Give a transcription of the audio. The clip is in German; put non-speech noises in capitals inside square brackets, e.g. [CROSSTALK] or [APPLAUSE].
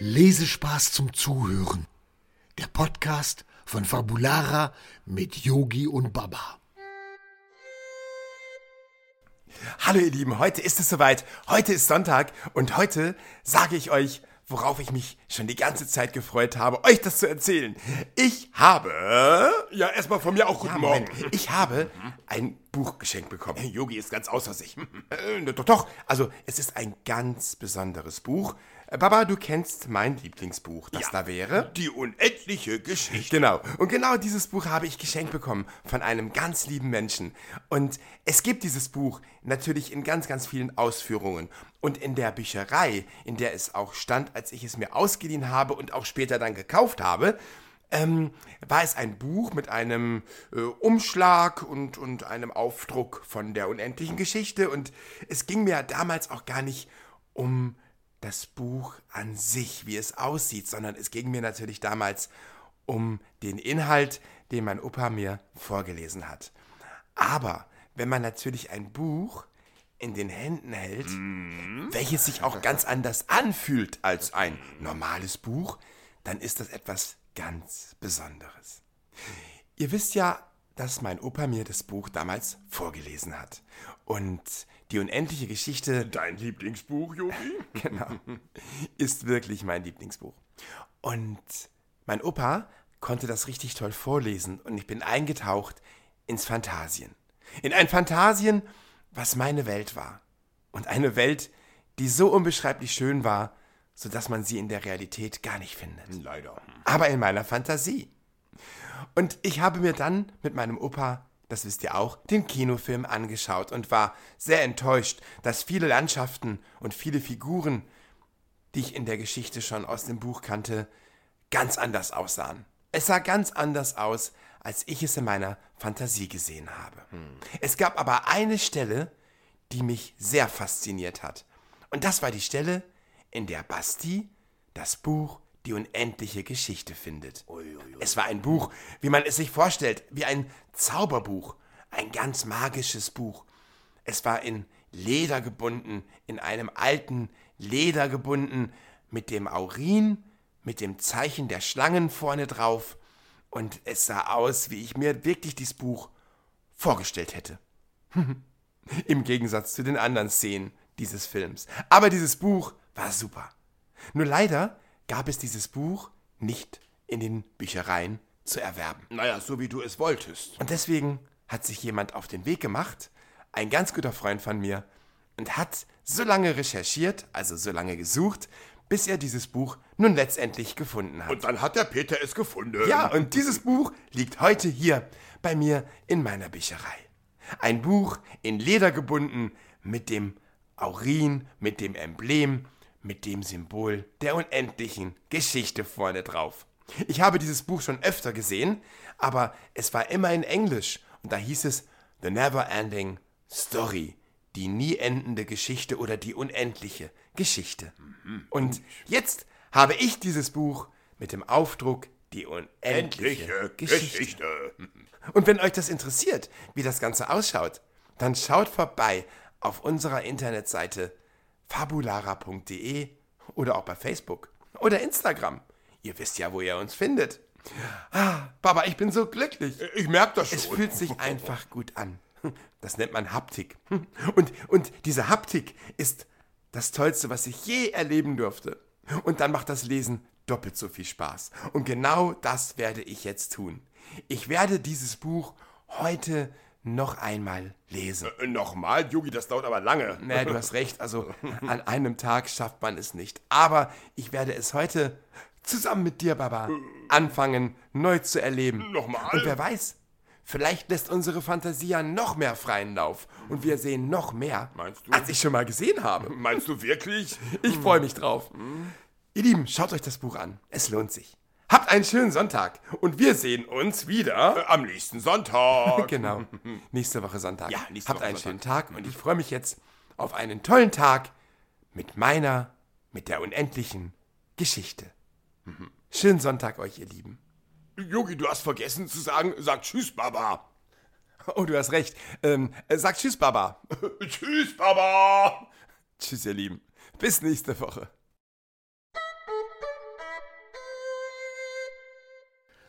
Lesespaß zum Zuhören. Der Podcast von Fabulara mit Yogi und Baba. Hallo ihr Lieben, heute ist es soweit. Heute ist Sonntag und heute sage ich euch, worauf ich mich schon die ganze Zeit gefreut habe, euch das zu erzählen. Ich habe, ja erstmal von mir auch guten Ja, Morgen, ich habe ein Buch geschenkt bekommen. Yogi ist ganz außer sich. [LAUGHS] Äh, doch, doch, also es ist ein ganz besonderes Buch. Äh, Baba, du kennst mein Lieblingsbuch, das da wäre? Die unendliche Geschichte. Genau. Und genau dieses Buch habe ich geschenkt bekommen von einem ganz lieben Menschen. Und es gibt dieses Buch natürlich in ganz, ganz vielen Ausführungen. Und in der Bücherei, in der es auch stand, als ich es mir ausgeliehen habe und auch später dann gekauft habe, ähm, war es ein Buch mit einem äh, Umschlag und, und einem Aufdruck von der unendlichen Geschichte. Und es ging mir damals auch gar nicht um das Buch an sich, wie es aussieht, sondern es ging mir natürlich damals um den Inhalt, den mein Opa mir vorgelesen hat. Aber wenn man natürlich ein Buch in den Händen hält, welches sich auch ganz anders anfühlt als ein normales Buch, dann ist das etwas ganz Besonderes. Ihr wisst ja, dass mein Opa mir das Buch damals vorgelesen hat. Und die unendliche Geschichte Dein Lieblingsbuch, Yogi? [LAUGHS] genau, ist wirklich mein Lieblingsbuch. Und mein Opa konnte das richtig toll vorlesen und ich bin eingetaucht ins Phantasien. In ein Phantasien, was meine Welt war. Und eine Welt, die so unbeschreiblich schön war, sodass man sie in der Realität gar nicht findet. Leider. Aber in meiner Fantasie. Und ich habe mir dann mit meinem Opa, das wisst ihr auch, den Kinofilm angeschaut und war sehr enttäuscht, dass viele Landschaften und viele Figuren, die ich in der Geschichte schon aus dem Buch kannte, ganz anders aussahen. Es sah ganz anders aus, als ich es in meiner Fantasie gesehen habe. Es gab aber eine Stelle, die mich sehr fasziniert hat. Und das war die Stelle, in der Basti das Buch Die unendliche Geschichte findet. Es war ein Buch, wie man es sich vorstellt, wie ein Zauberbuch, ein ganz magisches Buch. Es war in Leder gebunden, in einem alten Leder gebunden, mit dem Aurin, mit dem Zeichen der Schlangen vorne drauf. Und es sah aus, wie ich mir wirklich dieses Buch vorgestellt hätte. [LAUGHS] Im Gegensatz zu den anderen Szenen dieses Films. Aber dieses Buch war super. Nur leider gab es dieses Buch nicht in den Büchereien zu erwerben. Naja, so wie du es wolltest. Und deswegen hat sich jemand auf den Weg gemacht, ein ganz guter Freund von mir, und hat so lange recherchiert, also so lange gesucht, bis er dieses Buch nun letztendlich gefunden hat. Und dann hat der Peter es gefunden. Ja, und dieses Buch liegt heute hier bei mir in meiner Bücherei. Ein Buch in Leder gebunden mit dem Aurin, mit dem Emblem, mit dem Symbol der unendlichen Geschichte vorne drauf. Ich habe dieses Buch schon öfter gesehen, aber es war immer in Englisch und da hieß es The Never Ending Story, die nie endende Geschichte oder die unendliche Geschichte. Und jetzt habe ich dieses Buch mit dem Aufdruck die unendliche Endliche Geschichte. Geschichte. Und wenn euch das interessiert, wie das Ganze ausschaut, dann schaut vorbei auf unserer Internetseite fabulara.de oder auch bei Facebook oder Instagram. Ihr wisst ja, wo ihr uns findet. Ah, Baba, ich bin so glücklich. Ich merke das schon. Es fühlt sich einfach gut an. Das nennt man Haptik. Und, und diese Haptik ist das Tollste, was ich je erleben durfte. Und dann macht das Lesen doppelt so viel Spaß. Und genau das werde ich jetzt tun. Ich werde dieses Buch heute noch einmal lesen. Äh, Nochmal, Yogi, das dauert aber lange. Naja, du hast [LAUGHS] recht, also an einem Tag schafft man es nicht. Aber ich werde es heute zusammen mit dir, Baba, anfangen, neu zu erleben. Nochmal? Und wer weiß, vielleicht lässt unsere Fantasie ja noch mehr freien Lauf. Und wir sehen noch mehr, Meinst du? als ich schon mal gesehen habe. Meinst du wirklich? Ich freue mich drauf. Ihr Lieben, schaut euch das Buch an. Es lohnt sich. Habt einen schönen Sonntag und wir sehen uns wieder. Äh, Am nächsten Sonntag. [LAUGHS] Genau. Nächste Woche Sonntag. Ja, nächste Habt Woche einen Sonntag. schönen Tag und ich freue mich jetzt auf einen tollen Tag mit meiner, mit der unendlichen Geschichte. Schönen Sonntag euch, ihr Lieben. Yogi, du hast vergessen zu sagen, sag Tschüss, Baba. Oh, du hast recht. Ähm, äh, sag Tschüss, Baba. [LAUGHS] Tschüss, Baba. Tschüss, ihr Lieben. Bis nächste Woche.